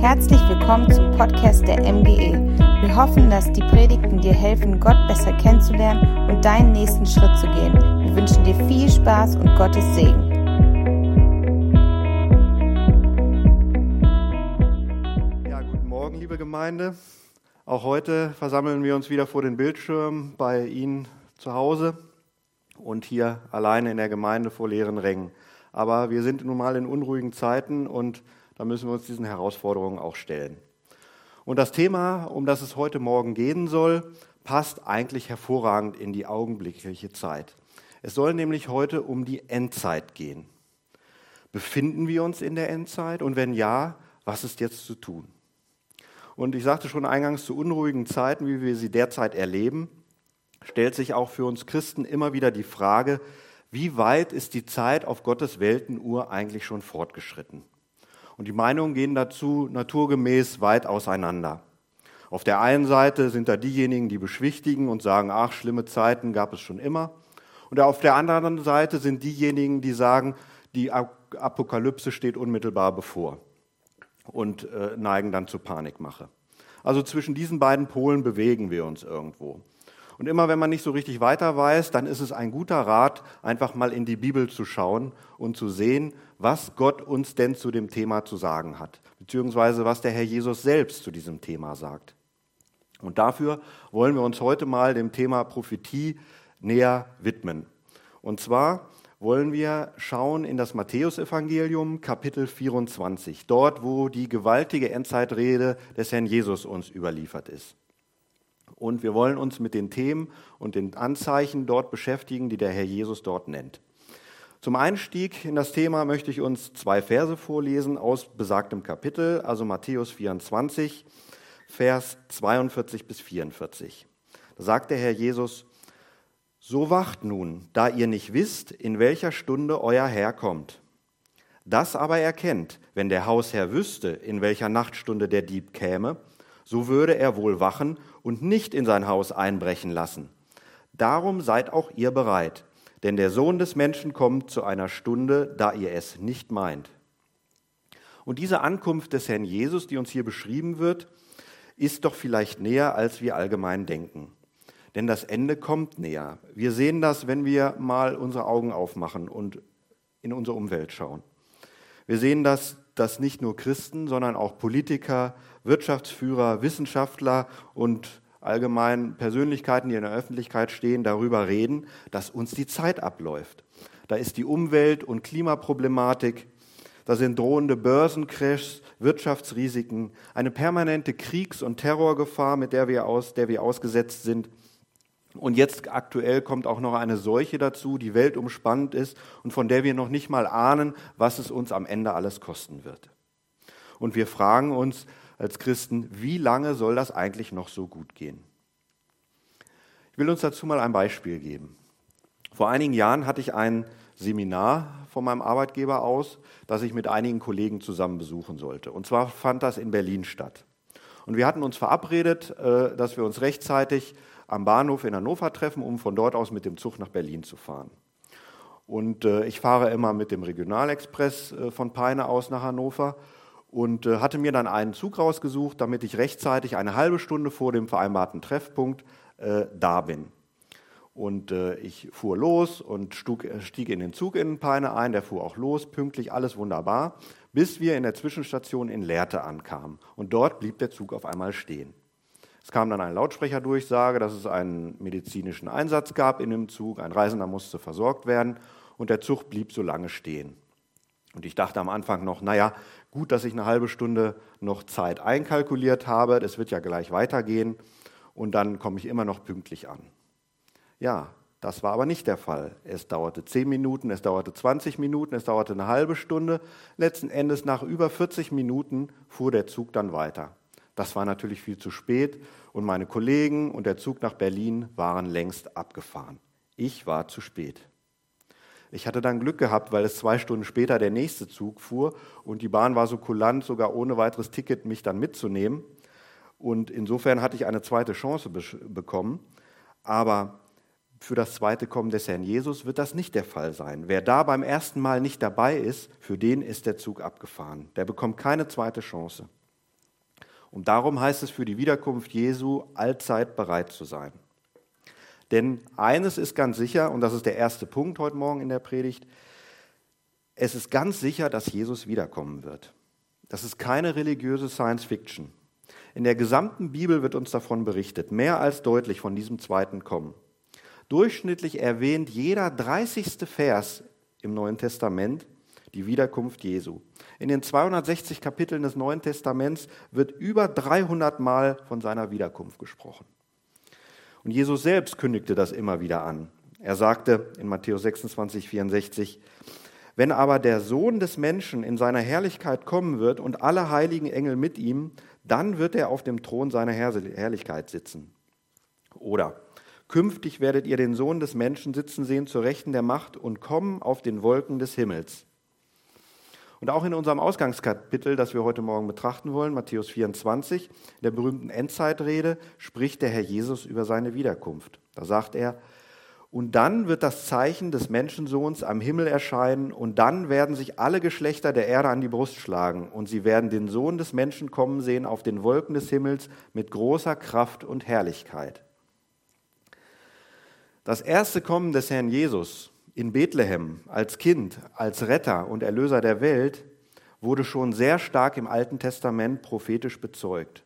Herzlich willkommen zum Podcast der MGE. Wir hoffen, dass die Predigten dir helfen, Gott besser kennenzulernen und deinen nächsten Schritt zu gehen. Wir wünschen dir viel Spaß und Gottes Segen. Ja, guten Morgen, liebe Gemeinde. Auch heute versammeln wir uns wieder vor den Bildschirmen bei Ihnen zu Hause und hier alleine in der Gemeinde vor leeren Rängen. Aber wir sind nun mal in unruhigen Zeiten und da müssen wir uns diesen Herausforderungen auch stellen. Und das Thema, um das es heute Morgen gehen soll, passt eigentlich hervorragend in die augenblickliche Zeit. Es soll nämlich heute um die Endzeit gehen. Befinden wir uns in der Endzeit? Und wenn ja, was ist jetzt zu tun? Und ich sagte schon eingangs, zu unruhigen Zeiten, wie wir sie derzeit erleben, stellt sich auch für uns Christen immer wieder die Frage, wie weit ist die Zeit auf Gottes Weltenuhr eigentlich schon fortgeschritten? Und die Meinungen gehen dazu naturgemäß weit auseinander. Auf der einen Seite sind da diejenigen, die beschwichtigen und sagen, ach, schlimme Zeiten gab es schon immer. Und auf der anderen Seite sind diejenigen, die sagen, die Apokalypse steht unmittelbar bevor und äh, neigen dann zur Panikmache. Also zwischen diesen beiden Polen bewegen wir uns irgendwo. Und immer wenn man nicht so richtig weiter weiß, dann ist es ein guter Rat, einfach mal in die Bibel zu schauen und zu sehen, was Gott uns denn zu dem Thema zu sagen hat, beziehungsweise was der Herr Jesus selbst zu diesem Thema sagt. Und dafür wollen wir uns heute mal dem Thema Prophetie näher widmen. Und zwar wollen wir schauen in das Matthäusevangelium Kapitel 24, dort wo die gewaltige Endzeitrede des Herrn Jesus uns überliefert ist und wir wollen uns mit den Themen und den Anzeichen dort beschäftigen, die der Herr Jesus dort nennt. Zum Einstieg in das Thema möchte ich uns zwei Verse vorlesen aus besagtem Kapitel, also Matthäus 24, Vers 42 bis 44. Da sagt der Herr Jesus, so wacht nun, da ihr nicht wisst, in welcher Stunde euer Herr kommt. Das aber erkennt, wenn der Hausherr wüsste, in welcher Nachtstunde der Dieb käme, so würde er wohl wachen und nicht in sein Haus einbrechen lassen. Darum seid auch ihr bereit, denn der Sohn des Menschen kommt zu einer Stunde, da ihr es nicht meint. Und diese Ankunft des Herrn Jesus, die uns hier beschrieben wird, ist doch vielleicht näher, als wir allgemein denken. Denn das Ende kommt näher. Wir sehen das, wenn wir mal unsere Augen aufmachen und in unsere Umwelt schauen. Wir sehen das, dass nicht nur Christen, sondern auch Politiker, Wirtschaftsführer, Wissenschaftler und allgemein Persönlichkeiten, die in der Öffentlichkeit stehen, darüber reden, dass uns die Zeit abläuft. Da ist die Umwelt- und Klimaproblematik, da sind drohende Börsencrashs, Wirtschaftsrisiken, eine permanente Kriegs- und Terrorgefahr, mit der wir, aus, der wir ausgesetzt sind. Und jetzt aktuell kommt auch noch eine Seuche dazu, die weltumspannend ist und von der wir noch nicht mal ahnen, was es uns am Ende alles kosten wird. Und wir fragen uns, als Christen, wie lange soll das eigentlich noch so gut gehen? Ich will uns dazu mal ein Beispiel geben. Vor einigen Jahren hatte ich ein Seminar von meinem Arbeitgeber aus, das ich mit einigen Kollegen zusammen besuchen sollte. Und zwar fand das in Berlin statt. Und wir hatten uns verabredet, äh, dass wir uns rechtzeitig am Bahnhof in Hannover treffen, um von dort aus mit dem Zug nach Berlin zu fahren. Und äh, ich fahre immer mit dem Regionalexpress äh, von Peine aus nach Hannover und äh, hatte mir dann einen Zug rausgesucht, damit ich rechtzeitig eine halbe Stunde vor dem vereinbarten Treffpunkt äh, da bin. Und äh, ich fuhr los und stug, äh, stieg in den Zug in Peine ein, der fuhr auch los, pünktlich, alles wunderbar, bis wir in der Zwischenstation in Lehrte ankamen. Und dort blieb der Zug auf einmal stehen. Es kam dann eine Lautsprecherdurchsage, dass es einen medizinischen Einsatz gab in dem Zug, ein Reisender musste versorgt werden und der Zug blieb so lange stehen. Und ich dachte am Anfang noch, naja, gut, dass ich eine halbe Stunde noch Zeit einkalkuliert habe, das wird ja gleich weitergehen und dann komme ich immer noch pünktlich an. Ja, das war aber nicht der Fall. Es dauerte zehn Minuten, es dauerte 20 Minuten, es dauerte eine halbe Stunde. Letzten Endes nach über 40 Minuten fuhr der Zug dann weiter. Das war natürlich viel zu spät und meine Kollegen und der Zug nach Berlin waren längst abgefahren. Ich war zu spät. Ich hatte dann Glück gehabt, weil es zwei Stunden später der nächste Zug fuhr und die Bahn war so kulant, sogar ohne weiteres Ticket mich dann mitzunehmen. Und insofern hatte ich eine zweite Chance be bekommen. Aber für das zweite Kommen des Herrn Jesus wird das nicht der Fall sein. Wer da beim ersten Mal nicht dabei ist, für den ist der Zug abgefahren. Der bekommt keine zweite Chance. Und darum heißt es für die Wiederkunft Jesu allzeit bereit zu sein. Denn eines ist ganz sicher, und das ist der erste Punkt heute Morgen in der Predigt, es ist ganz sicher, dass Jesus wiederkommen wird. Das ist keine religiöse Science Fiction. In der gesamten Bibel wird uns davon berichtet, mehr als deutlich von diesem zweiten Kommen. Durchschnittlich erwähnt jeder 30. Vers im Neuen Testament die Wiederkunft Jesu. In den 260 Kapiteln des Neuen Testaments wird über 300 Mal von seiner Wiederkunft gesprochen. Und Jesus selbst kündigte das immer wieder an. Er sagte in Matthäus 26, 64, wenn aber der Sohn des Menschen in seiner Herrlichkeit kommen wird und alle heiligen Engel mit ihm, dann wird er auf dem Thron seiner Herrlichkeit sitzen. Oder künftig werdet ihr den Sohn des Menschen sitzen sehen zur Rechten der Macht und kommen auf den Wolken des Himmels. Und auch in unserem Ausgangskapitel, das wir heute Morgen betrachten wollen, Matthäus 24, in der berühmten Endzeitrede, spricht der Herr Jesus über seine Wiederkunft. Da sagt er, und dann wird das Zeichen des Menschensohns am Himmel erscheinen, und dann werden sich alle Geschlechter der Erde an die Brust schlagen, und sie werden den Sohn des Menschen kommen sehen auf den Wolken des Himmels mit großer Kraft und Herrlichkeit. Das erste Kommen des Herrn Jesus in Bethlehem als Kind, als Retter und Erlöser der Welt wurde schon sehr stark im Alten Testament prophetisch bezeugt.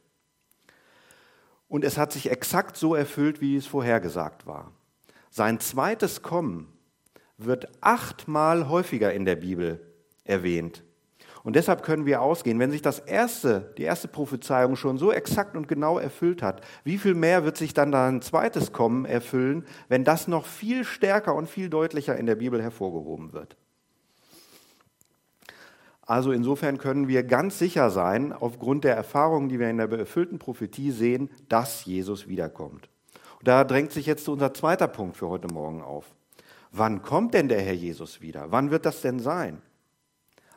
Und es hat sich exakt so erfüllt, wie es vorhergesagt war. Sein zweites Kommen wird achtmal häufiger in der Bibel erwähnt. Und deshalb können wir ausgehen, wenn sich das erste, die erste Prophezeiung schon so exakt und genau erfüllt hat, wie viel mehr wird sich dann ein zweites Kommen erfüllen, wenn das noch viel stärker und viel deutlicher in der Bibel hervorgehoben wird. Also insofern können wir ganz sicher sein, aufgrund der Erfahrungen, die wir in der erfüllten Prophetie sehen, dass Jesus wiederkommt. Und da drängt sich jetzt unser zweiter Punkt für heute Morgen auf. Wann kommt denn der Herr Jesus wieder? Wann wird das denn sein?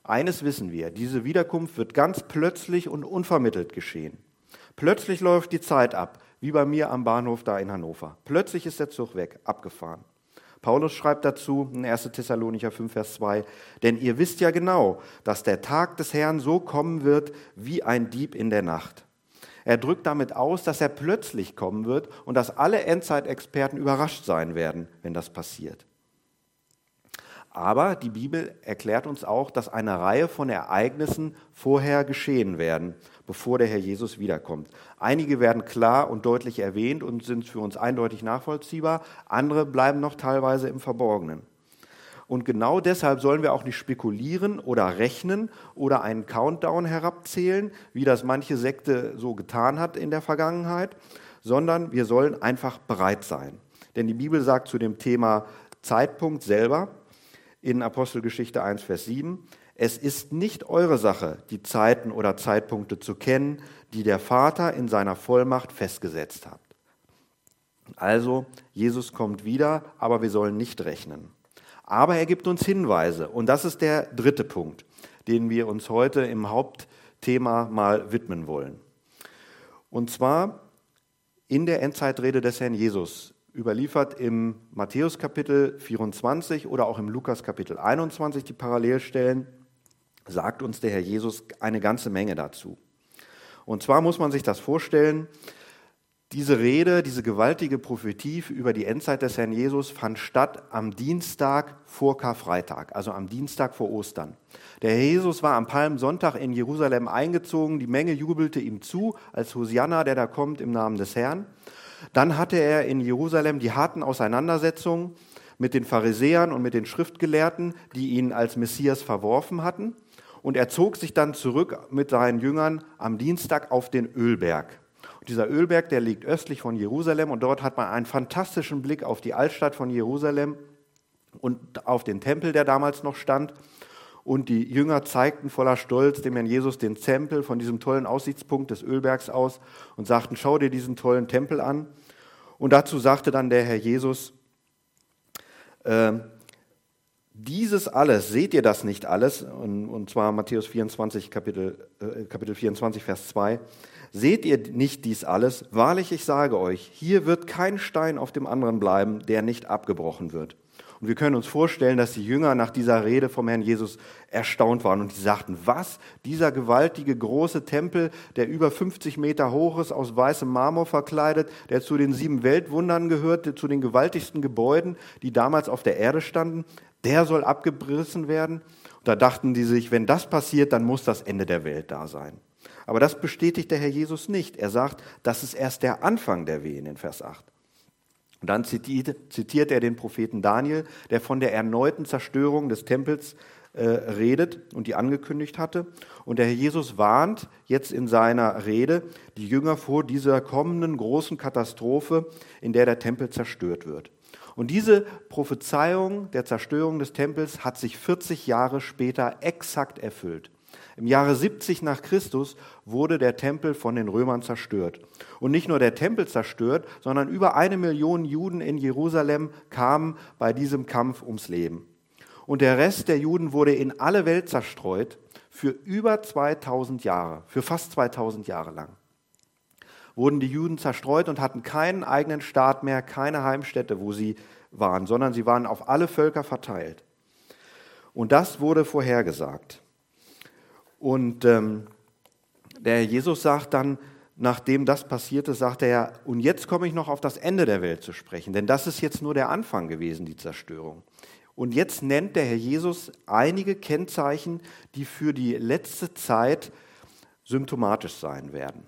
Eines wissen wir, diese Wiederkunft wird ganz plötzlich und unvermittelt geschehen. Plötzlich läuft die Zeit ab, wie bei mir am Bahnhof da in Hannover. Plötzlich ist der Zug weg, abgefahren. Paulus schreibt dazu in 1. Thessalonicher 5, Vers 2, denn ihr wisst ja genau, dass der Tag des Herrn so kommen wird wie ein Dieb in der Nacht. Er drückt damit aus, dass er plötzlich kommen wird und dass alle Endzeitexperten überrascht sein werden, wenn das passiert. Aber die Bibel erklärt uns auch, dass eine Reihe von Ereignissen vorher geschehen werden, bevor der Herr Jesus wiederkommt. Einige werden klar und deutlich erwähnt und sind für uns eindeutig nachvollziehbar, andere bleiben noch teilweise im Verborgenen. Und genau deshalb sollen wir auch nicht spekulieren oder rechnen oder einen Countdown herabzählen, wie das manche Sekte so getan hat in der Vergangenheit, sondern wir sollen einfach bereit sein. Denn die Bibel sagt zu dem Thema Zeitpunkt selber, in Apostelgeschichte 1, Vers 7. Es ist nicht eure Sache, die Zeiten oder Zeitpunkte zu kennen, die der Vater in seiner Vollmacht festgesetzt hat. Also, Jesus kommt wieder, aber wir sollen nicht rechnen. Aber er gibt uns Hinweise. Und das ist der dritte Punkt, den wir uns heute im Hauptthema mal widmen wollen. Und zwar in der Endzeitrede des Herrn Jesus überliefert im Matthäus Kapitel 24 oder auch im Lukas Kapitel 21 die Parallelstellen, sagt uns der Herr Jesus eine ganze Menge dazu. Und zwar muss man sich das vorstellen, diese Rede, diese gewaltige Prophetie über die Endzeit des Herrn Jesus fand statt am Dienstag vor Karfreitag, also am Dienstag vor Ostern. Der Herr Jesus war am Palmsonntag in Jerusalem eingezogen, die Menge jubelte ihm zu als Hosianna, der da kommt im Namen des Herrn. Dann hatte er in Jerusalem die harten Auseinandersetzungen mit den Pharisäern und mit den Schriftgelehrten, die ihn als Messias verworfen hatten. Und er zog sich dann zurück mit seinen Jüngern am Dienstag auf den Ölberg. Und dieser Ölberg, der liegt östlich von Jerusalem und dort hat man einen fantastischen Blick auf die Altstadt von Jerusalem und auf den Tempel, der damals noch stand. Und die Jünger zeigten voller Stolz dem Herrn Jesus den Tempel von diesem tollen Aussichtspunkt des Ölbergs aus und sagten, schau dir diesen tollen Tempel an. Und dazu sagte dann der Herr Jesus, äh, dieses alles, seht ihr das nicht alles? Und, und zwar Matthäus 24, Kapitel, äh, Kapitel 24, Vers 2. Seht ihr nicht dies alles? Wahrlich, ich sage euch, hier wird kein Stein auf dem anderen bleiben, der nicht abgebrochen wird. Und wir können uns vorstellen, dass die Jünger nach dieser Rede vom Herrn Jesus erstaunt waren und die sagten, was? Dieser gewaltige große Tempel, der über 50 Meter hoch ist, aus weißem Marmor verkleidet, der zu den sieben Weltwundern gehört, zu den gewaltigsten Gebäuden, die damals auf der Erde standen, der soll abgerissen werden. Und da dachten die sich, wenn das passiert, dann muss das Ende der Welt da sein. Aber das bestätigt der Herr Jesus nicht. Er sagt, das ist erst der Anfang der Wehen in Vers 8. Und dann zitiert, zitiert er den Propheten Daniel, der von der erneuten Zerstörung des Tempels äh, redet und die angekündigt hatte. Und der Herr Jesus warnt jetzt in seiner Rede die Jünger vor dieser kommenden großen Katastrophe, in der der Tempel zerstört wird. Und diese Prophezeiung der Zerstörung des Tempels hat sich 40 Jahre später exakt erfüllt. Im Jahre 70 nach Christus wurde der Tempel von den Römern zerstört. Und nicht nur der Tempel zerstört, sondern über eine Million Juden in Jerusalem kamen bei diesem Kampf ums Leben. Und der Rest der Juden wurde in alle Welt zerstreut für über 2000 Jahre, für fast 2000 Jahre lang. Wurden die Juden zerstreut und hatten keinen eigenen Staat mehr, keine Heimstätte, wo sie waren, sondern sie waren auf alle Völker verteilt. Und das wurde vorhergesagt. Und ähm, der Jesus sagt dann, nachdem das passierte, sagt er, und jetzt komme ich noch auf das Ende der Welt zu sprechen, denn das ist jetzt nur der Anfang gewesen, die Zerstörung. Und jetzt nennt der Herr Jesus einige Kennzeichen, die für die letzte Zeit symptomatisch sein werden.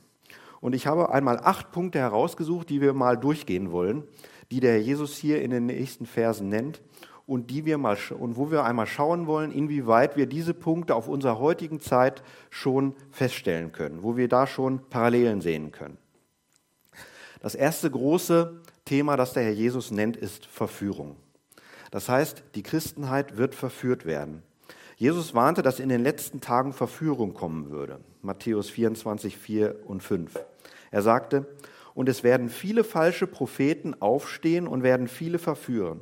Und ich habe einmal acht Punkte herausgesucht, die wir mal durchgehen wollen, die der Herr Jesus hier in den nächsten Versen nennt und, die wir mal, und wo wir einmal schauen wollen, inwieweit wir diese Punkte auf unserer heutigen Zeit schon feststellen können, wo wir da schon Parallelen sehen können. Das erste große Thema, das der Herr Jesus nennt, ist Verführung. Das heißt, die Christenheit wird verführt werden. Jesus warnte, dass in den letzten Tagen Verführung kommen würde. Matthäus 24, 4 und 5. Er sagte, und es werden viele falsche Propheten aufstehen und werden viele verführen.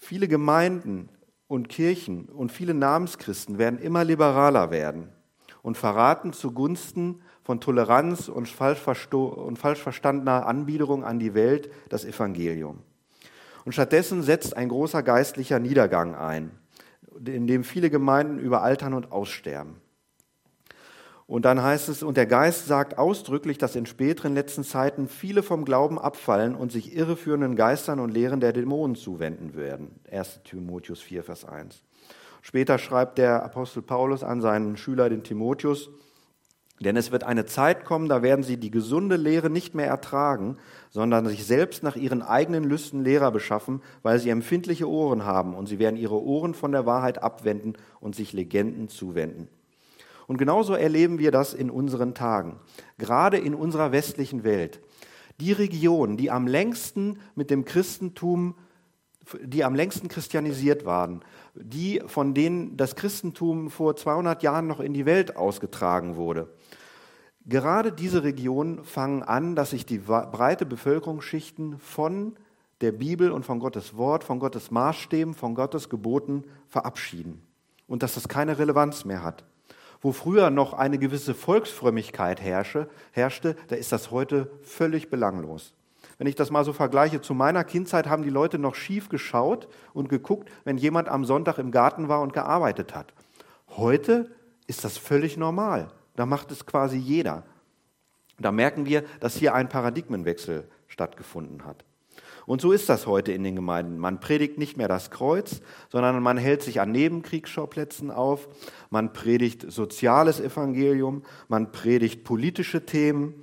Viele Gemeinden und Kirchen und viele Namenschristen werden immer liberaler werden und verraten zugunsten von Toleranz und falsch, und falsch verstandener Anbiederung an die Welt das Evangelium. Und stattdessen setzt ein großer geistlicher Niedergang ein, in dem viele Gemeinden überaltern und aussterben. Und dann heißt es, und der Geist sagt ausdrücklich, dass in späteren letzten Zeiten viele vom Glauben abfallen und sich irreführenden Geistern und Lehren der Dämonen zuwenden werden. 1 Timotheus 4, Vers 1. Später schreibt der Apostel Paulus an seinen Schüler, den Timotheus, denn es wird eine Zeit kommen, da werden sie die gesunde Lehre nicht mehr ertragen, sondern sich selbst nach ihren eigenen Lüsten Lehrer beschaffen, weil sie empfindliche Ohren haben und sie werden ihre Ohren von der Wahrheit abwenden und sich Legenden zuwenden. Und genauso erleben wir das in unseren Tagen, gerade in unserer westlichen Welt. Die Regionen, die am längsten mit dem Christentum, die am längsten christianisiert waren, die von denen das Christentum vor 200 Jahren noch in die Welt ausgetragen wurde. Gerade diese Regionen fangen an, dass sich die breite Bevölkerungsschichten von der Bibel und von Gottes Wort, von Gottes Maßstäben, von Gottes Geboten verabschieden und dass das keine Relevanz mehr hat. Wo früher noch eine gewisse Volksfrömmigkeit herrsche, herrschte, da ist das heute völlig belanglos. Wenn ich das mal so vergleiche, zu meiner Kindheit haben die Leute noch schief geschaut und geguckt, wenn jemand am Sonntag im Garten war und gearbeitet hat. Heute ist das völlig normal. Da macht es quasi jeder. Da merken wir, dass hier ein Paradigmenwechsel stattgefunden hat. Und so ist das heute in den Gemeinden. Man predigt nicht mehr das Kreuz, sondern man hält sich an Nebenkriegsschauplätzen auf. Man predigt soziales Evangelium, man predigt politische Themen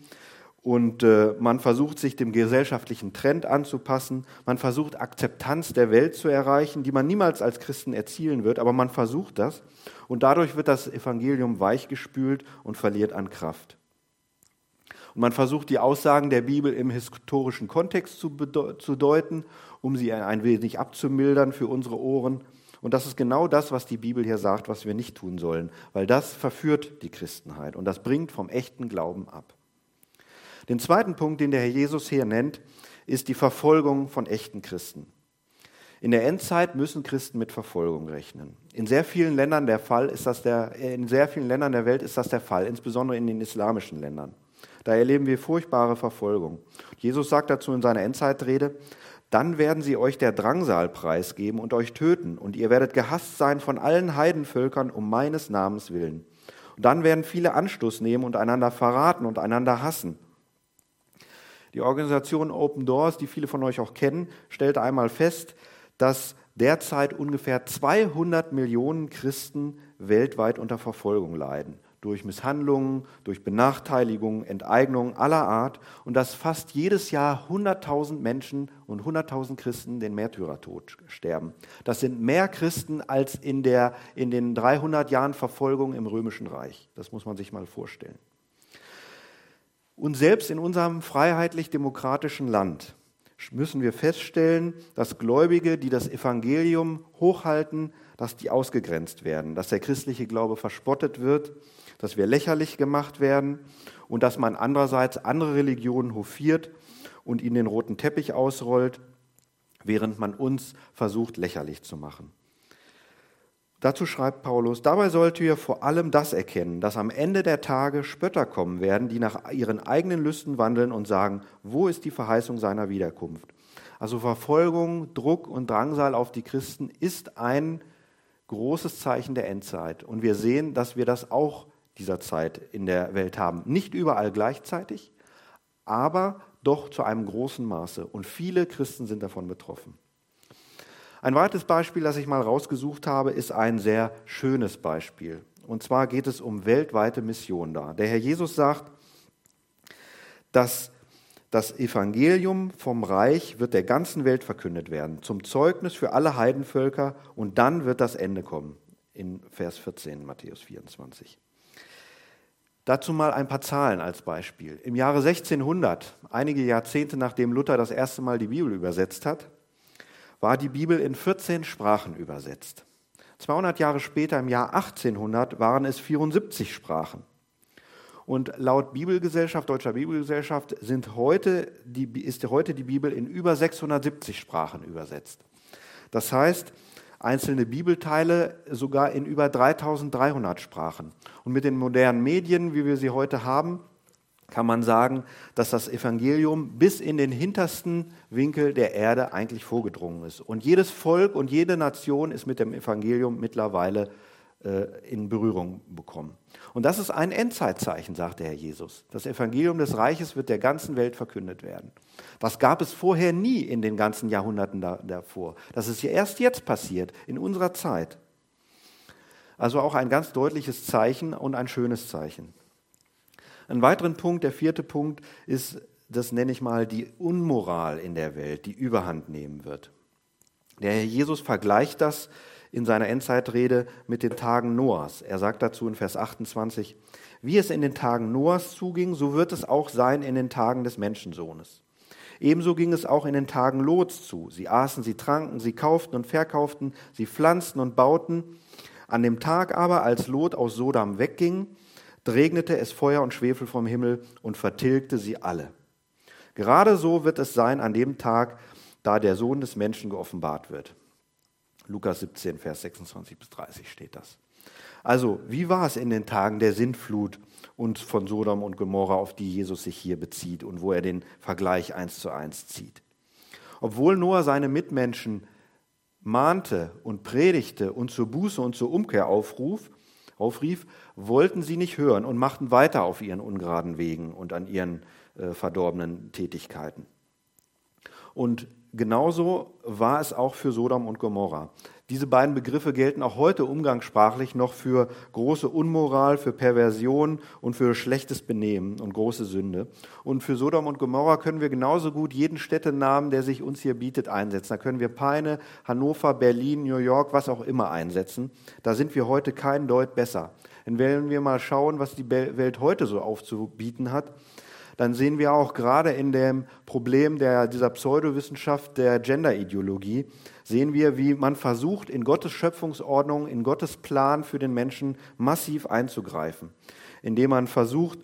und äh, man versucht sich dem gesellschaftlichen Trend anzupassen. Man versucht Akzeptanz der Welt zu erreichen, die man niemals als Christen erzielen wird, aber man versucht das. Und dadurch wird das Evangelium weichgespült und verliert an Kraft. Und man versucht die Aussagen der Bibel im historischen Kontext zu, zu deuten, um sie ein wenig abzumildern für unsere Ohren. Und das ist genau das, was die Bibel hier sagt, was wir nicht tun sollen, weil das verführt die Christenheit und das bringt vom echten Glauben ab. Den zweiten Punkt, den der Herr Jesus hier nennt, ist die Verfolgung von echten Christen. In der Endzeit müssen Christen mit Verfolgung rechnen. In sehr vielen Ländern der Fall ist das der, in sehr vielen Ländern der Welt ist das der Fall, insbesondere in den islamischen Ländern. Da erleben wir furchtbare Verfolgung. Jesus sagt dazu in seiner Endzeitrede, Dann werden sie euch der Drangsal preisgeben und euch töten, und ihr werdet gehasst sein von allen Heidenvölkern um meines Namens willen. Und dann werden viele Anstoß nehmen und einander verraten und einander hassen. Die Organisation Open Doors, die viele von euch auch kennen, stellte einmal fest, dass derzeit ungefähr 200 Millionen Christen weltweit unter Verfolgung leiden durch Misshandlungen, durch Benachteiligung, Enteignung aller Art und dass fast jedes Jahr 100.000 Menschen und 100.000 Christen den Märtyrertod sterben. Das sind mehr Christen als in, der, in den 300 Jahren Verfolgung im Römischen Reich. Das muss man sich mal vorstellen. Und selbst in unserem freiheitlich-demokratischen Land müssen wir feststellen, dass Gläubige, die das Evangelium hochhalten, dass die ausgegrenzt werden, dass der christliche Glaube verspottet wird, dass wir lächerlich gemacht werden und dass man andererseits andere Religionen hofiert und ihnen den roten Teppich ausrollt, während man uns versucht lächerlich zu machen. Dazu schreibt Paulus, dabei sollt ihr vor allem das erkennen, dass am Ende der Tage Spötter kommen werden, die nach ihren eigenen Lüsten wandeln und sagen, wo ist die Verheißung seiner Wiederkunft? Also Verfolgung, Druck und Drangsal auf die Christen ist ein großes Zeichen der Endzeit. Und wir sehen, dass wir das auch dieser Zeit in der Welt haben. Nicht überall gleichzeitig, aber doch zu einem großen Maße. Und viele Christen sind davon betroffen. Ein weiteres Beispiel, das ich mal rausgesucht habe, ist ein sehr schönes Beispiel. Und zwar geht es um weltweite Mission da. Der Herr Jesus sagt, dass das Evangelium vom Reich wird der ganzen Welt verkündet werden, zum Zeugnis für alle Heidenvölker und dann wird das Ende kommen. In Vers 14 Matthäus 24. Dazu mal ein paar Zahlen als Beispiel. Im Jahre 1600, einige Jahrzehnte nachdem Luther das erste Mal die Bibel übersetzt hat, war die Bibel in 14 Sprachen übersetzt. 200 Jahre später, im Jahr 1800, waren es 74 Sprachen. Und laut Bibelgesellschaft, Deutscher Bibelgesellschaft, sind heute die, ist heute die Bibel in über 670 Sprachen übersetzt. Das heißt, einzelne Bibelteile sogar in über 3300 Sprachen. Und mit den modernen Medien, wie wir sie heute haben, kann man sagen, dass das Evangelium bis in den hintersten Winkel der Erde eigentlich vorgedrungen ist. Und jedes Volk und jede Nation ist mit dem Evangelium mittlerweile in Berührung bekommen. Und das ist ein Endzeitzeichen, sagt der Herr Jesus. Das Evangelium des Reiches wird der ganzen Welt verkündet werden. Das gab es vorher nie in den ganzen Jahrhunderten davor. Das ist ja erst jetzt passiert, in unserer Zeit. Also auch ein ganz deutliches Zeichen und ein schönes Zeichen. Ein weiterer Punkt, der vierte Punkt, ist, das nenne ich mal, die Unmoral in der Welt, die überhand nehmen wird. Der Herr Jesus vergleicht das in seiner Endzeitrede mit den Tagen Noahs. Er sagt dazu in Vers 28, wie es in den Tagen Noahs zuging, so wird es auch sein in den Tagen des Menschensohnes. Ebenso ging es auch in den Tagen Lots zu. Sie aßen, sie tranken, sie kauften und verkauften, sie pflanzten und bauten. An dem Tag aber, als Lot aus Sodom wegging, regnete es Feuer und Schwefel vom Himmel und vertilgte sie alle. Gerade so wird es sein an dem Tag, da der Sohn des Menschen geoffenbart wird. Lukas 17, Vers 26 bis 30 steht das. Also, wie war es in den Tagen der Sintflut und von Sodom und Gomorra, auf die Jesus sich hier bezieht und wo er den Vergleich eins zu eins zieht? Obwohl Noah seine Mitmenschen mahnte und predigte und zur Buße und zur Umkehr aufruf, aufrief, wollten sie nicht hören und machten weiter auf ihren ungeraden Wegen und an ihren äh, verdorbenen Tätigkeiten. Und genauso war es auch für Sodom und Gomorra. Diese beiden Begriffe gelten auch heute umgangssprachlich noch für große Unmoral, für Perversion und für schlechtes Benehmen und große Sünde. Und für Sodom und Gomorra können wir genauso gut jeden Städtenamen, der sich uns hier bietet, einsetzen. Da können wir Peine, Hannover, Berlin, New York, was auch immer einsetzen. Da sind wir heute kein Deut besser. Denn wenn wir mal schauen, was die Welt heute so aufzubieten hat, dann sehen wir auch gerade in dem Problem der, dieser Pseudowissenschaft der Genderideologie, sehen wir, wie man versucht, in Gottes Schöpfungsordnung, in Gottes Plan für den Menschen massiv einzugreifen, indem man versucht,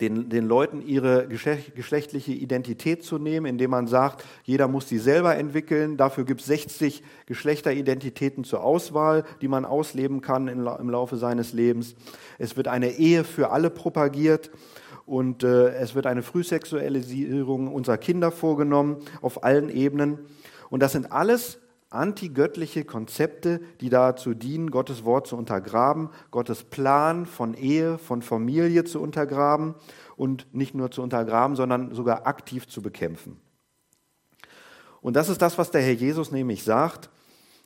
den, den Leuten ihre geschlechtliche Identität zu nehmen, indem man sagt, jeder muss die selber entwickeln. Dafür gibt es 60 Geschlechteridentitäten zur Auswahl, die man ausleben kann im Laufe seines Lebens. Es wird eine Ehe für alle propagiert und äh, es wird eine Frühsexualisierung unserer Kinder vorgenommen auf allen Ebenen. Und das sind alles antigöttliche Konzepte, die dazu dienen, Gottes Wort zu untergraben, Gottes Plan von Ehe, von Familie zu untergraben und nicht nur zu untergraben, sondern sogar aktiv zu bekämpfen. Und das ist das, was der Herr Jesus nämlich sagt,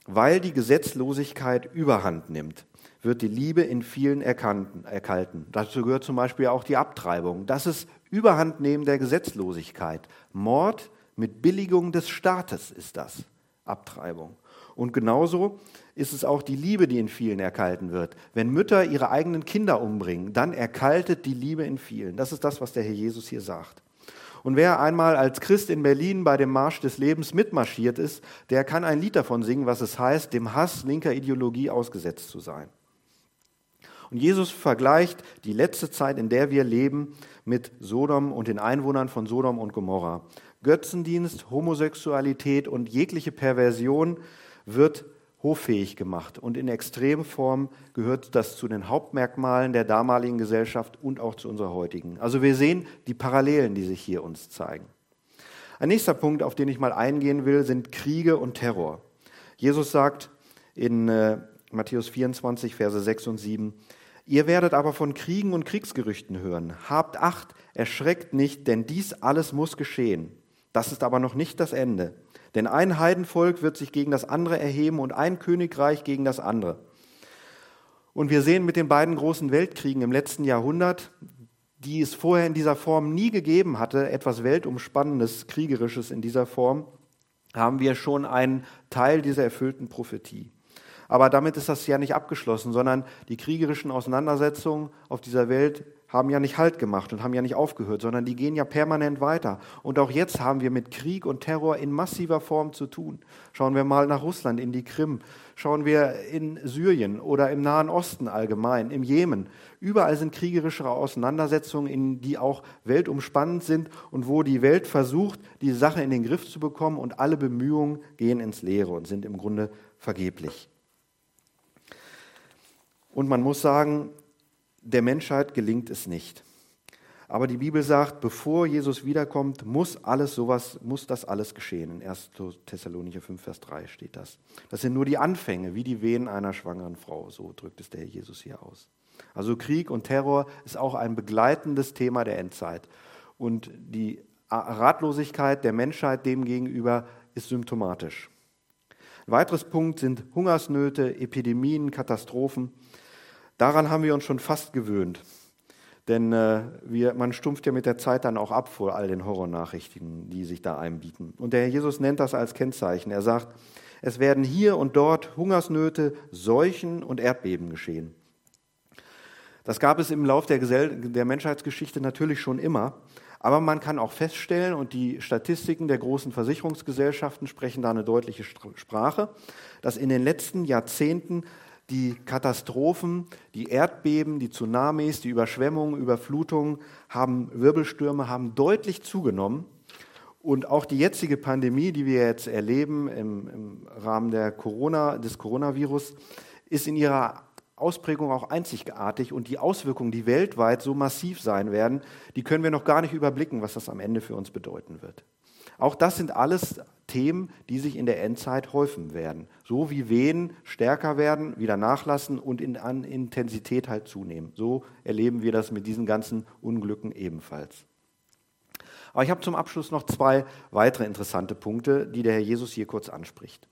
weil die Gesetzlosigkeit überhand nimmt wird die Liebe in vielen erkalten. Dazu gehört zum Beispiel auch die Abtreibung. Das ist Überhandnehmen der Gesetzlosigkeit. Mord mit Billigung des Staates ist das. Abtreibung. Und genauso ist es auch die Liebe, die in vielen erkalten wird. Wenn Mütter ihre eigenen Kinder umbringen, dann erkaltet die Liebe in vielen. Das ist das, was der Herr Jesus hier sagt. Und wer einmal als Christ in Berlin bei dem Marsch des Lebens mitmarschiert ist, der kann ein Lied davon singen, was es heißt, dem Hass linker Ideologie ausgesetzt zu sein. Und Jesus vergleicht die letzte Zeit, in der wir leben, mit Sodom und den Einwohnern von Sodom und Gomorra. Götzendienst, Homosexualität und jegliche Perversion wird hoffähig gemacht. Und in Extremform gehört das zu den Hauptmerkmalen der damaligen Gesellschaft und auch zu unserer heutigen. Also wir sehen die Parallelen, die sich hier uns zeigen. Ein nächster Punkt, auf den ich mal eingehen will, sind Kriege und Terror. Jesus sagt in äh, Matthäus 24, Verse 6 und 7, Ihr werdet aber von Kriegen und Kriegsgerüchten hören. Habt Acht, erschreckt nicht, denn dies alles muss geschehen. Das ist aber noch nicht das Ende. Denn ein Heidenvolk wird sich gegen das andere erheben und ein Königreich gegen das andere. Und wir sehen mit den beiden großen Weltkriegen im letzten Jahrhundert, die es vorher in dieser Form nie gegeben hatte, etwas Weltumspannendes, Kriegerisches in dieser Form, haben wir schon einen Teil dieser erfüllten Prophetie. Aber damit ist das ja nicht abgeschlossen, sondern die kriegerischen Auseinandersetzungen auf dieser Welt haben ja nicht Halt gemacht und haben ja nicht aufgehört, sondern die gehen ja permanent weiter. Und auch jetzt haben wir mit Krieg und Terror in massiver Form zu tun. Schauen wir mal nach Russland, in die Krim, schauen wir in Syrien oder im Nahen Osten allgemein, im Jemen. Überall sind kriegerische Auseinandersetzungen, in die auch weltumspannend sind und wo die Welt versucht, die Sache in den Griff zu bekommen und alle Bemühungen gehen ins Leere und sind im Grunde vergeblich. Und man muss sagen, der Menschheit gelingt es nicht. Aber die Bibel sagt, bevor Jesus wiederkommt, muss alles sowas, muss das alles geschehen. In 1. Thessalonicher 5, Vers 3 steht das. Das sind nur die Anfänge, wie die Wehen einer schwangeren Frau. So drückt es der Herr Jesus hier aus. Also Krieg und Terror ist auch ein begleitendes Thema der Endzeit. Und die Ratlosigkeit der Menschheit demgegenüber ist symptomatisch. Ein weiteres Punkt sind Hungersnöte, Epidemien, Katastrophen. Daran haben wir uns schon fast gewöhnt. Denn äh, wir, man stumpft ja mit der Zeit dann auch ab vor all den Horrornachrichten, die sich da einbieten. Und der Herr Jesus nennt das als Kennzeichen. Er sagt, es werden hier und dort Hungersnöte, Seuchen und Erdbeben geschehen. Das gab es im Lauf der, der Menschheitsgeschichte natürlich schon immer. Aber man kann auch feststellen, und die Statistiken der großen Versicherungsgesellschaften sprechen da eine deutliche Sprache, dass in den letzten Jahrzehnten die Katastrophen, die Erdbeben, die Tsunamis, die Überschwemmungen, Überflutungen, haben Wirbelstürme haben deutlich zugenommen. Und auch die jetzige Pandemie, die wir jetzt erleben im, im Rahmen der Corona, des Coronavirus, ist in ihrer Ausprägung auch einzigartig und die Auswirkungen, die weltweit so massiv sein werden, die können wir noch gar nicht überblicken, was das am Ende für uns bedeuten wird. Auch das sind alles Themen, die sich in der Endzeit häufen werden. So wie Wehen stärker werden, wieder nachlassen und in, an Intensität halt zunehmen. So erleben wir das mit diesen ganzen Unglücken ebenfalls. Aber ich habe zum Abschluss noch zwei weitere interessante Punkte, die der Herr Jesus hier kurz anspricht.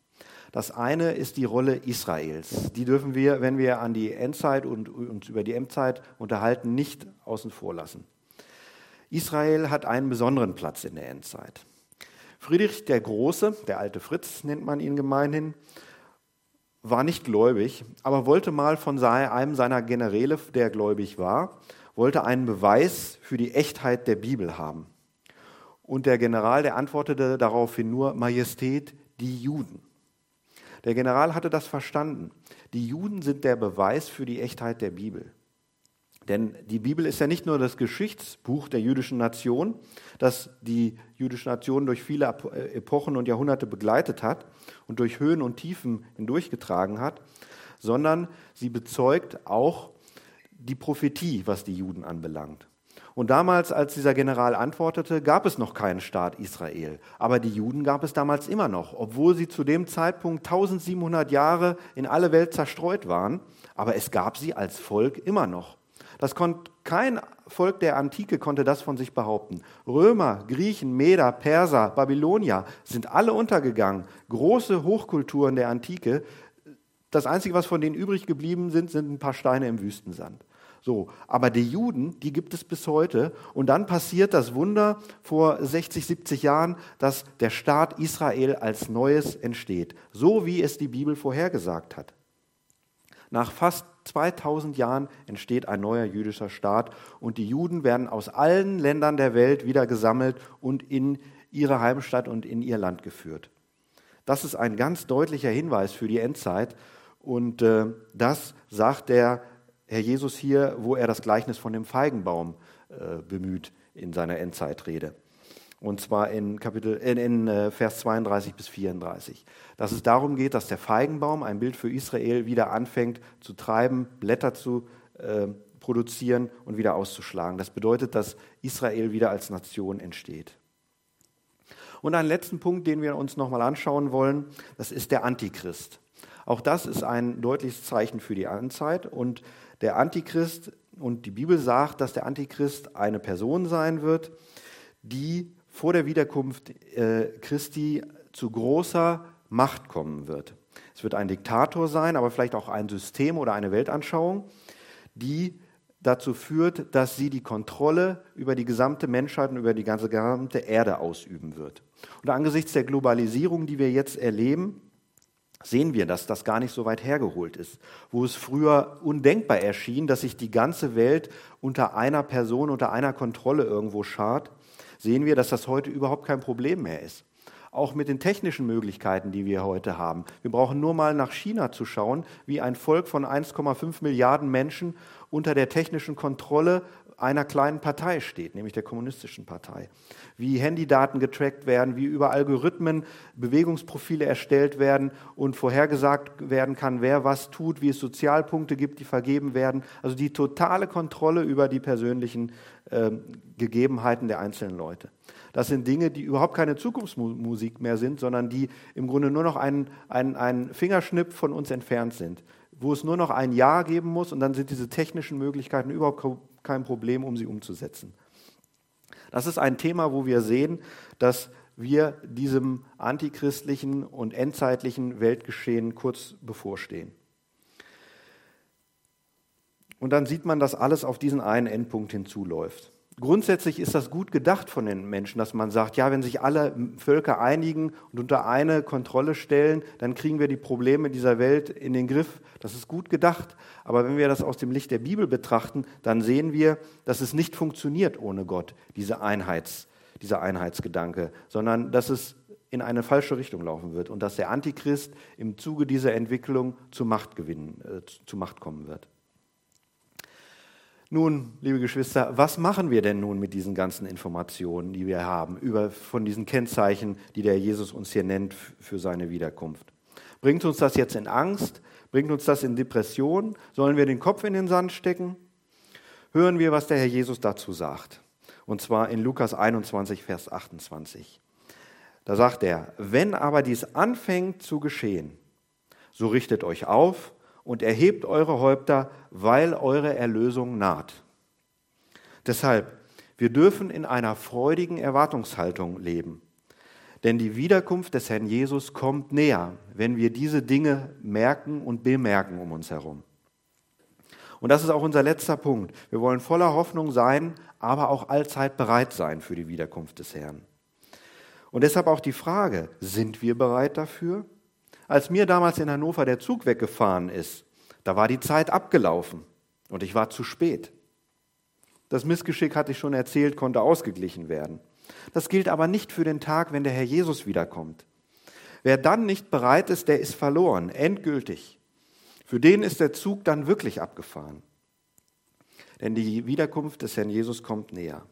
Das eine ist die Rolle Israels. Die dürfen wir, wenn wir an die Endzeit und uns über die Endzeit unterhalten, nicht außen vor lassen. Israel hat einen besonderen Platz in der Endzeit. Friedrich der Große, der alte Fritz nennt man ihn gemeinhin, war nicht gläubig, aber wollte mal von einem seiner Generäle, der gläubig war, wollte einen Beweis für die Echtheit der Bibel haben. Und der General, der antwortete daraufhin nur, Majestät, die Juden. Der General hatte das verstanden. Die Juden sind der Beweis für die Echtheit der Bibel. Denn die Bibel ist ja nicht nur das Geschichtsbuch der jüdischen Nation, das die jüdische Nation durch viele äh, Epochen und Jahrhunderte begleitet hat und durch Höhen und Tiefen hindurchgetragen hat, sondern sie bezeugt auch die Prophetie, was die Juden anbelangt. Und damals, als dieser General antwortete, gab es noch keinen Staat Israel. Aber die Juden gab es damals immer noch, obwohl sie zu dem Zeitpunkt 1700 Jahre in alle Welt zerstreut waren. Aber es gab sie als Volk immer noch. Das konnte, kein Volk der Antike konnte das von sich behaupten. Römer, Griechen, Meder, Perser, Babylonier sind alle untergegangen. Große Hochkulturen der Antike. Das Einzige, was von denen übrig geblieben sind, sind ein paar Steine im Wüstensand. So, aber die Juden, die gibt es bis heute. Und dann passiert das Wunder vor 60, 70 Jahren, dass der Staat Israel als Neues entsteht, so wie es die Bibel vorhergesagt hat. Nach fast 2000 Jahren entsteht ein neuer jüdischer Staat und die Juden werden aus allen Ländern der Welt wieder gesammelt und in ihre Heimstatt und in ihr Land geführt. Das ist ein ganz deutlicher Hinweis für die Endzeit und äh, das sagt der Herr Jesus hier, wo er das Gleichnis von dem Feigenbaum äh, bemüht in seiner Endzeitrede. Und zwar in, Kapitel, in, in äh, Vers 32 bis 34. Dass es darum geht, dass der Feigenbaum, ein Bild für Israel, wieder anfängt zu treiben, Blätter zu äh, produzieren und wieder auszuschlagen. Das bedeutet, dass Israel wieder als Nation entsteht. Und einen letzten Punkt, den wir uns nochmal anschauen wollen, das ist der Antichrist. Auch das ist ein deutliches Zeichen für die Anzeit und der Antichrist und die Bibel sagt, dass der Antichrist eine Person sein wird, die vor der Wiederkunft äh, Christi zu großer Macht kommen wird. Es wird ein Diktator sein, aber vielleicht auch ein System oder eine Weltanschauung, die dazu führt, dass sie die Kontrolle über die gesamte Menschheit und über die ganze gesamte Erde ausüben wird. Und angesichts der Globalisierung, die wir jetzt erleben, sehen wir, dass das gar nicht so weit hergeholt ist. Wo es früher undenkbar erschien, dass sich die ganze Welt unter einer Person, unter einer Kontrolle irgendwo schart, sehen wir, dass das heute überhaupt kein Problem mehr ist. Auch mit den technischen Möglichkeiten, die wir heute haben. Wir brauchen nur mal nach China zu schauen, wie ein Volk von 1,5 Milliarden Menschen unter der technischen Kontrolle einer kleinen Partei steht, nämlich der kommunistischen Partei. Wie Handydaten getrackt werden, wie über Algorithmen Bewegungsprofile erstellt werden und vorhergesagt werden kann, wer was tut, wie es Sozialpunkte gibt, die vergeben werden. Also die totale Kontrolle über die persönlichen äh, Gegebenheiten der einzelnen Leute. Das sind Dinge, die überhaupt keine Zukunftsmusik mehr sind, sondern die im Grunde nur noch ein, ein, ein Fingerschnipp von uns entfernt sind wo es nur noch ein Ja geben muss und dann sind diese technischen Möglichkeiten überhaupt kein Problem, um sie umzusetzen. Das ist ein Thema, wo wir sehen, dass wir diesem antichristlichen und endzeitlichen Weltgeschehen kurz bevorstehen. Und dann sieht man, dass alles auf diesen einen Endpunkt hinzuläuft. Grundsätzlich ist das gut gedacht von den Menschen, dass man sagt, ja, wenn sich alle Völker einigen und unter eine Kontrolle stellen, dann kriegen wir die Probleme dieser Welt in den Griff. Das ist gut gedacht. Aber wenn wir das aus dem Licht der Bibel betrachten, dann sehen wir, dass es nicht funktioniert ohne Gott, diese Einheits, dieser Einheitsgedanke, sondern dass es in eine falsche Richtung laufen wird und dass der Antichrist im Zuge dieser Entwicklung zu Macht, gewinnen, äh, zu Macht kommen wird. Nun, liebe Geschwister, was machen wir denn nun mit diesen ganzen Informationen, die wir haben, über, von diesen Kennzeichen, die der Jesus uns hier nennt für seine Wiederkunft? Bringt uns das jetzt in Angst? Bringt uns das in Depression? Sollen wir den Kopf in den Sand stecken? Hören wir, was der Herr Jesus dazu sagt. Und zwar in Lukas 21, Vers 28. Da sagt er, wenn aber dies anfängt zu geschehen, so richtet euch auf und erhebt eure Häupter, weil eure Erlösung naht. Deshalb, wir dürfen in einer freudigen Erwartungshaltung leben. Denn die Wiederkunft des Herrn Jesus kommt näher, wenn wir diese Dinge merken und bemerken um uns herum. Und das ist auch unser letzter Punkt. Wir wollen voller Hoffnung sein, aber auch allzeit bereit sein für die Wiederkunft des Herrn. Und deshalb auch die Frage, sind wir bereit dafür? Als mir damals in Hannover der Zug weggefahren ist, da war die Zeit abgelaufen und ich war zu spät. Das Missgeschick, hatte ich schon erzählt, konnte ausgeglichen werden. Das gilt aber nicht für den Tag, wenn der Herr Jesus wiederkommt. Wer dann nicht bereit ist, der ist verloren, endgültig. Für den ist der Zug dann wirklich abgefahren. Denn die Wiederkunft des Herrn Jesus kommt näher.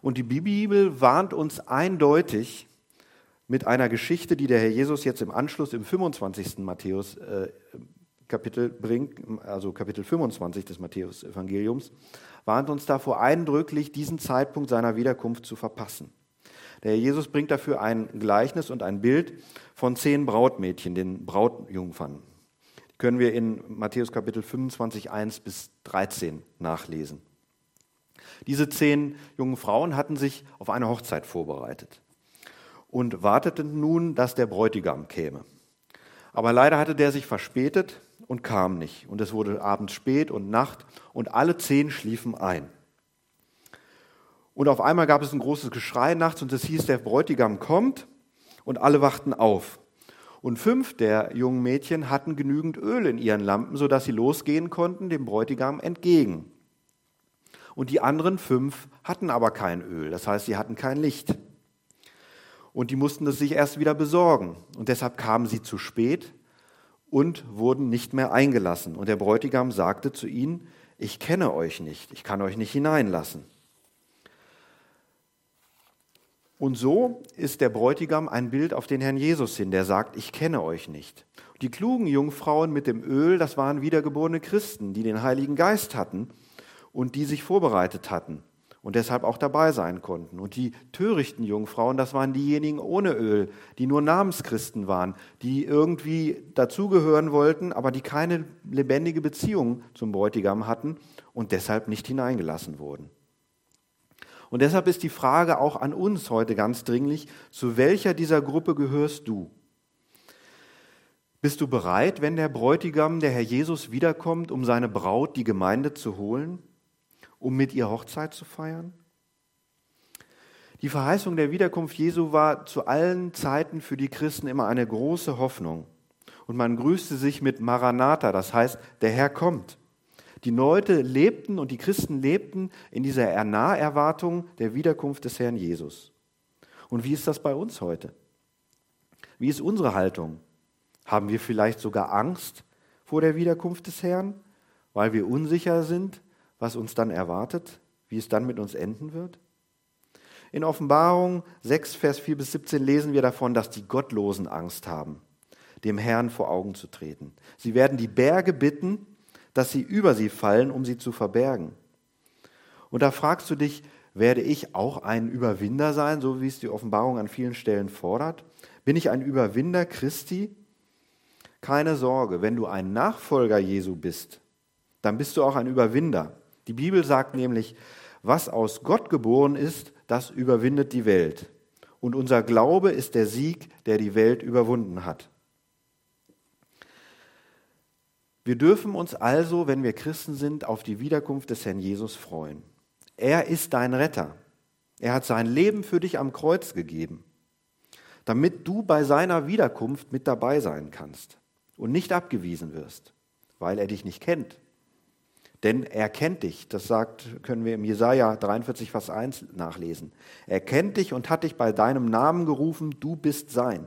Und die Bibel warnt uns eindeutig, mit einer Geschichte, die der Herr Jesus jetzt im Anschluss im 25. Matthäus äh, Kapitel bringt, also Kapitel 25 des Matthäus-Evangeliums, warnt uns davor eindrücklich, diesen Zeitpunkt seiner Wiederkunft zu verpassen. Der Jesus bringt dafür ein Gleichnis und ein Bild von zehn Brautmädchen, den Brautjungfern. Die können wir in Matthäus Kapitel 25, 1 bis 13 nachlesen. Diese zehn jungen Frauen hatten sich auf eine Hochzeit vorbereitet und warteten nun, dass der Bräutigam käme. Aber leider hatte der sich verspätet und kam nicht. Und es wurde abends spät und Nacht und alle zehn schliefen ein. Und auf einmal gab es ein großes Geschrei nachts und es hieß, der Bräutigam kommt und alle wachten auf. Und fünf der jungen Mädchen hatten genügend Öl in ihren Lampen, sodass sie losgehen konnten dem Bräutigam entgegen. Und die anderen fünf hatten aber kein Öl, das heißt, sie hatten kein Licht. Und die mussten es sich erst wieder besorgen. Und deshalb kamen sie zu spät und wurden nicht mehr eingelassen. Und der Bräutigam sagte zu ihnen, ich kenne euch nicht, ich kann euch nicht hineinlassen. Und so ist der Bräutigam ein Bild auf den Herrn Jesus hin, der sagt, ich kenne euch nicht. Die klugen Jungfrauen mit dem Öl, das waren wiedergeborene Christen, die den Heiligen Geist hatten und die sich vorbereitet hatten und deshalb auch dabei sein konnten. Und die törichten Jungfrauen, das waren diejenigen ohne Öl, die nur Namenschristen waren, die irgendwie dazugehören wollten, aber die keine lebendige Beziehung zum Bräutigam hatten und deshalb nicht hineingelassen wurden. Und deshalb ist die Frage auch an uns heute ganz dringlich, zu welcher dieser Gruppe gehörst du? Bist du bereit, wenn der Bräutigam, der Herr Jesus, wiederkommt, um seine Braut, die Gemeinde, zu holen? Um mit ihr Hochzeit zu feiern? Die Verheißung der Wiederkunft Jesu war zu allen Zeiten für die Christen immer eine große Hoffnung. Und man grüßte sich mit Maranatha, das heißt, der Herr kommt. Die Leute lebten und die Christen lebten in dieser Naherwartung der Wiederkunft des Herrn Jesus. Und wie ist das bei uns heute? Wie ist unsere Haltung? Haben wir vielleicht sogar Angst vor der Wiederkunft des Herrn, weil wir unsicher sind, was uns dann erwartet, wie es dann mit uns enden wird? In Offenbarung 6, Vers 4 bis 17 lesen wir davon, dass die Gottlosen Angst haben, dem Herrn vor Augen zu treten. Sie werden die Berge bitten, dass sie über sie fallen, um sie zu verbergen. Und da fragst du dich, werde ich auch ein Überwinder sein, so wie es die Offenbarung an vielen Stellen fordert? Bin ich ein Überwinder Christi? Keine Sorge, wenn du ein Nachfolger Jesu bist, dann bist du auch ein Überwinder. Die Bibel sagt nämlich, was aus Gott geboren ist, das überwindet die Welt. Und unser Glaube ist der Sieg, der die Welt überwunden hat. Wir dürfen uns also, wenn wir Christen sind, auf die Wiederkunft des Herrn Jesus freuen. Er ist dein Retter. Er hat sein Leben für dich am Kreuz gegeben, damit du bei seiner Wiederkunft mit dabei sein kannst und nicht abgewiesen wirst, weil er dich nicht kennt, denn er kennt dich. Das sagt, können wir im Jesaja 43, Vers 1 nachlesen. Er kennt dich und hat dich bei deinem Namen gerufen, du bist sein.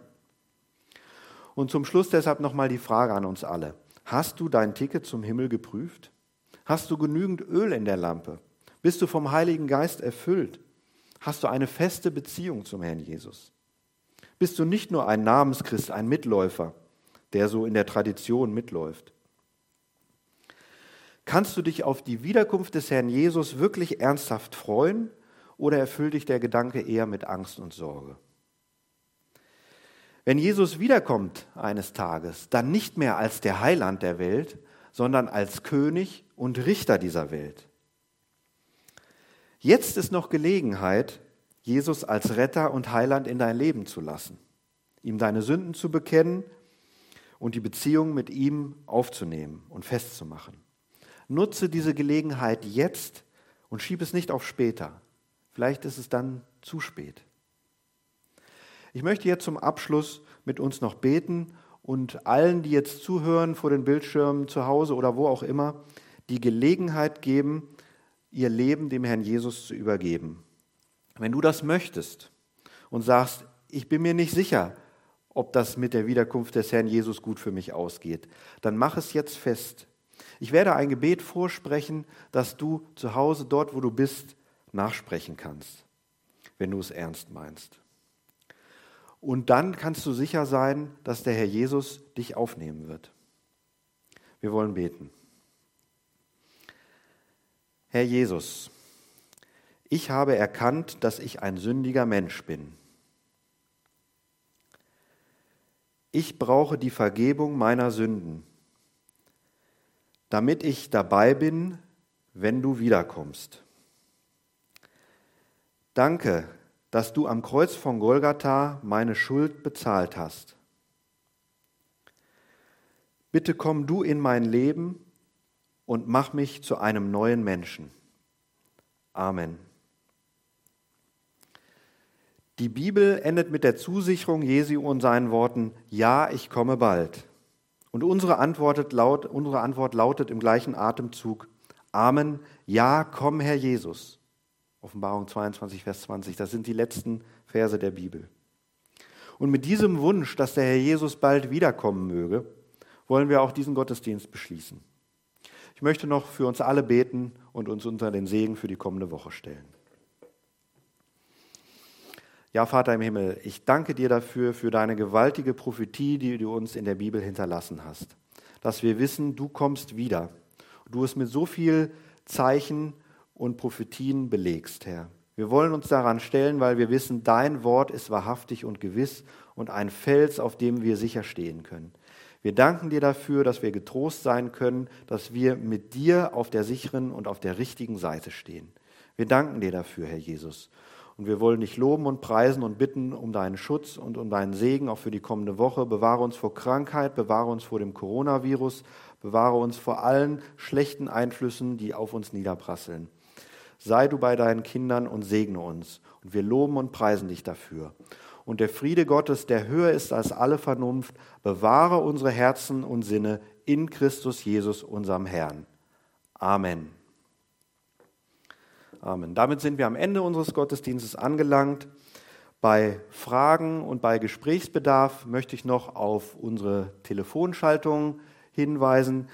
Und zum Schluss deshalb nochmal die Frage an uns alle. Hast du dein Ticket zum Himmel geprüft? Hast du genügend Öl in der Lampe? Bist du vom Heiligen Geist erfüllt? Hast du eine feste Beziehung zum Herrn Jesus? Bist du nicht nur ein Namenschrist, ein Mitläufer, der so in der Tradition mitläuft? Kannst du dich auf die Wiederkunft des Herrn Jesus wirklich ernsthaft freuen oder erfüllt dich der Gedanke eher mit Angst und Sorge? Wenn Jesus wiederkommt eines Tages, dann nicht mehr als der Heiland der Welt, sondern als König und Richter dieser Welt. Jetzt ist noch Gelegenheit, Jesus als Retter und Heiland in dein Leben zu lassen, ihm deine Sünden zu bekennen und die Beziehung mit ihm aufzunehmen und festzumachen. Nutze diese Gelegenheit jetzt und schieb es nicht auf später. Vielleicht ist es dann zu spät. Ich möchte jetzt zum Abschluss mit uns noch beten und allen, die jetzt zuhören vor den Bildschirmen zu Hause oder wo auch immer, die Gelegenheit geben, ihr Leben dem Herrn Jesus zu übergeben. Wenn du das möchtest und sagst, ich bin mir nicht sicher, ob das mit der Wiederkunft des Herrn Jesus gut für mich ausgeht, dann mach es jetzt fest. Ich werde ein Gebet vorsprechen, das du zu Hause, dort wo du bist, nachsprechen kannst, wenn du es ernst meinst. Und dann kannst du sicher sein, dass der Herr Jesus dich aufnehmen wird. Wir wollen beten. Herr Jesus, ich habe erkannt, dass ich ein sündiger Mensch bin. Ich brauche die Vergebung meiner Sünden, damit ich dabei bin, wenn du wiederkommst. Danke, dass du am Kreuz von Golgatha meine Schuld bezahlt hast. Bitte komm du in mein Leben und mach mich zu einem neuen Menschen. Amen. Die Bibel endet mit der Zusicherung Jesu und seinen Worten, ja, ich komme bald. Und unsere Antwort, laut, unsere Antwort lautet im gleichen Atemzug, Amen, ja, komm, Herr Jesus. Offenbarung 22, Vers 20, das sind die letzten Verse der Bibel. Und mit diesem Wunsch, dass der Herr Jesus bald wiederkommen möge, wollen wir auch diesen Gottesdienst beschließen. Ich möchte noch für uns alle beten und uns unter den Segen für die kommende Woche stellen. Ja, Vater im Himmel, ich danke dir dafür, für deine gewaltige Prophetie, die du uns in der Bibel hinterlassen hast. Dass wir wissen, du kommst wieder. Du es mit so viel Zeichen und Prophetien belegst, Herr. Wir wollen uns daran stellen, weil wir wissen, dein Wort ist wahrhaftig und gewiss und ein Fels, auf dem wir sicher stehen können. Wir danken dir dafür, dass wir getrost sein können, dass wir mit dir auf der sicheren und auf der richtigen Seite stehen. Wir danken dir dafür, Herr Jesus. Und wir wollen dich loben und preisen und bitten um deinen Schutz und um deinen Segen auch für die kommende Woche. Bewahre uns vor Krankheit, bewahre uns vor dem Coronavirus, bewahre uns vor allen schlechten Einflüssen, die auf uns niederprasseln. Sei du bei deinen Kindern und segne uns. Und wir loben und preisen dich dafür. Und der Friede Gottes, der höher ist als alle Vernunft, bewahre unsere Herzen und Sinne in Christus Jesus, unserem Herrn. Amen. Amen. Damit sind wir am Ende unseres Gottesdienstes angelangt. Bei Fragen und bei Gesprächsbedarf möchte ich noch auf unsere Telefonschaltung hinweisen.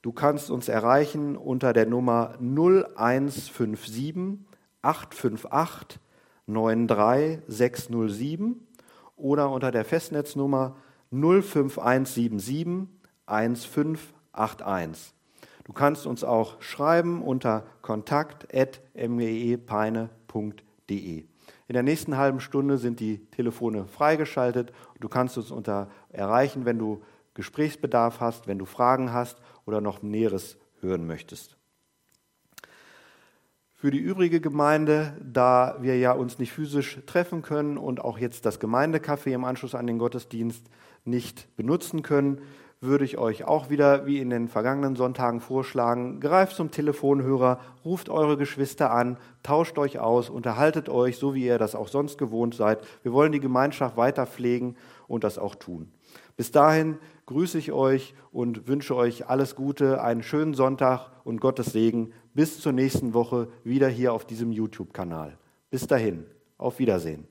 Du kannst uns erreichen unter der Nummer 0157 858 93607 oder unter der Festnetznummer 05177 1581. Du kannst uns auch schreiben unter kontakt.mgepeine.de. In der nächsten halben Stunde sind die Telefone freigeschaltet du kannst uns unter erreichen, wenn du Gesprächsbedarf hast, wenn du Fragen hast oder noch Näheres hören möchtest. Für die übrige Gemeinde, da wir ja uns nicht physisch treffen können und auch jetzt das Gemeindecafé im Anschluss an den Gottesdienst nicht benutzen können, würde ich euch auch wieder wie in den vergangenen Sonntagen vorschlagen, greift zum Telefonhörer, ruft eure Geschwister an, tauscht euch aus, unterhaltet euch, so wie ihr das auch sonst gewohnt seid. Wir wollen die Gemeinschaft weiter pflegen und das auch tun. Bis dahin grüße ich euch und wünsche euch alles Gute, einen schönen Sonntag und Gottes Segen. Bis zur nächsten Woche wieder hier auf diesem YouTube-Kanal. Bis dahin, auf Wiedersehen.